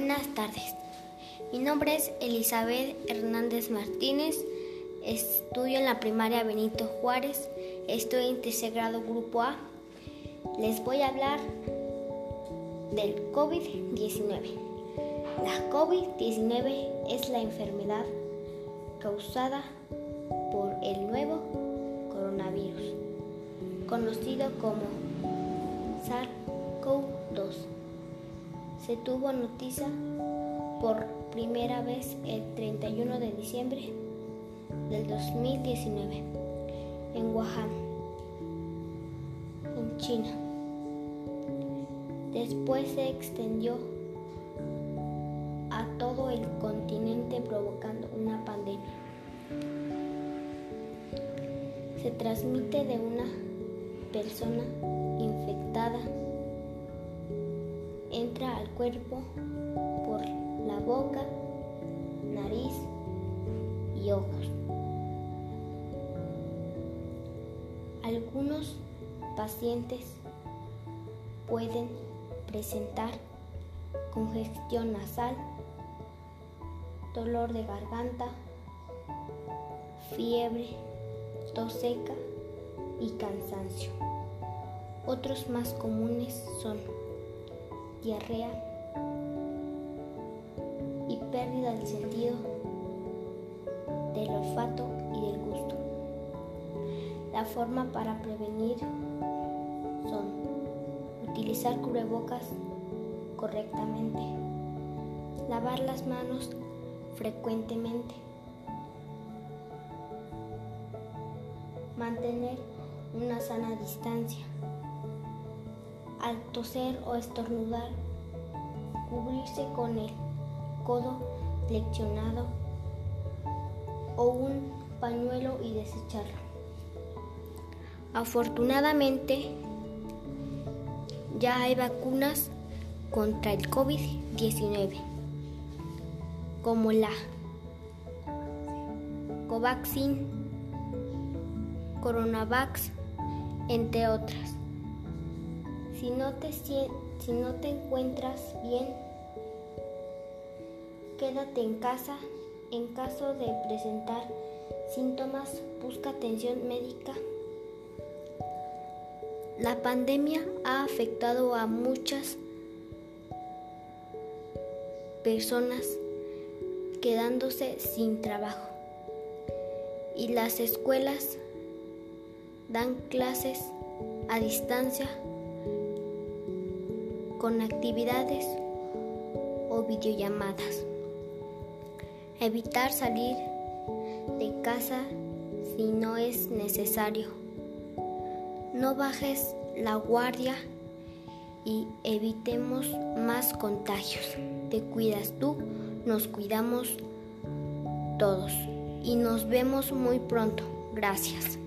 Buenas tardes. Mi nombre es Elizabeth Hernández Martínez. Estudio en la primaria Benito Juárez. Estoy en tercer grado grupo A. Les voy a hablar del COVID-19. La COVID-19 es la enfermedad causada por el nuevo coronavirus, conocido como SARS-CoV-2. Se tuvo noticia por primera vez el 31 de diciembre del 2019 en Wuhan, en China. Después se extendió a todo el continente provocando una pandemia. Se transmite de una persona infectada, entra al cuerpo por la boca, nariz y ojos. Algunos pacientes pueden presentar congestión nasal, dolor de garganta, fiebre, tos seca y cansancio. Otros más comunes son diarrea y pérdida del sentido del olfato y del gusto. La forma para prevenir son utilizar cubrebocas correctamente, lavar las manos frecuentemente, mantener una sana distancia, al toser o estornudar, cubrirse con el codo flexionado o un pañuelo y desecharlo. Afortunadamente, ya hay vacunas contra el COVID-19, como la Covaxin, Coronavax, entre otras. Si no te, si no te encuentras bien, quédate en casa. En caso de presentar síntomas, busca atención médica. La pandemia ha afectado a muchas personas quedándose sin trabajo y las escuelas dan clases a distancia con actividades o videollamadas. Evitar salir de casa si no es necesario. No bajes la guardia y evitemos más contagios. Te cuidas tú, nos cuidamos todos y nos vemos muy pronto. Gracias.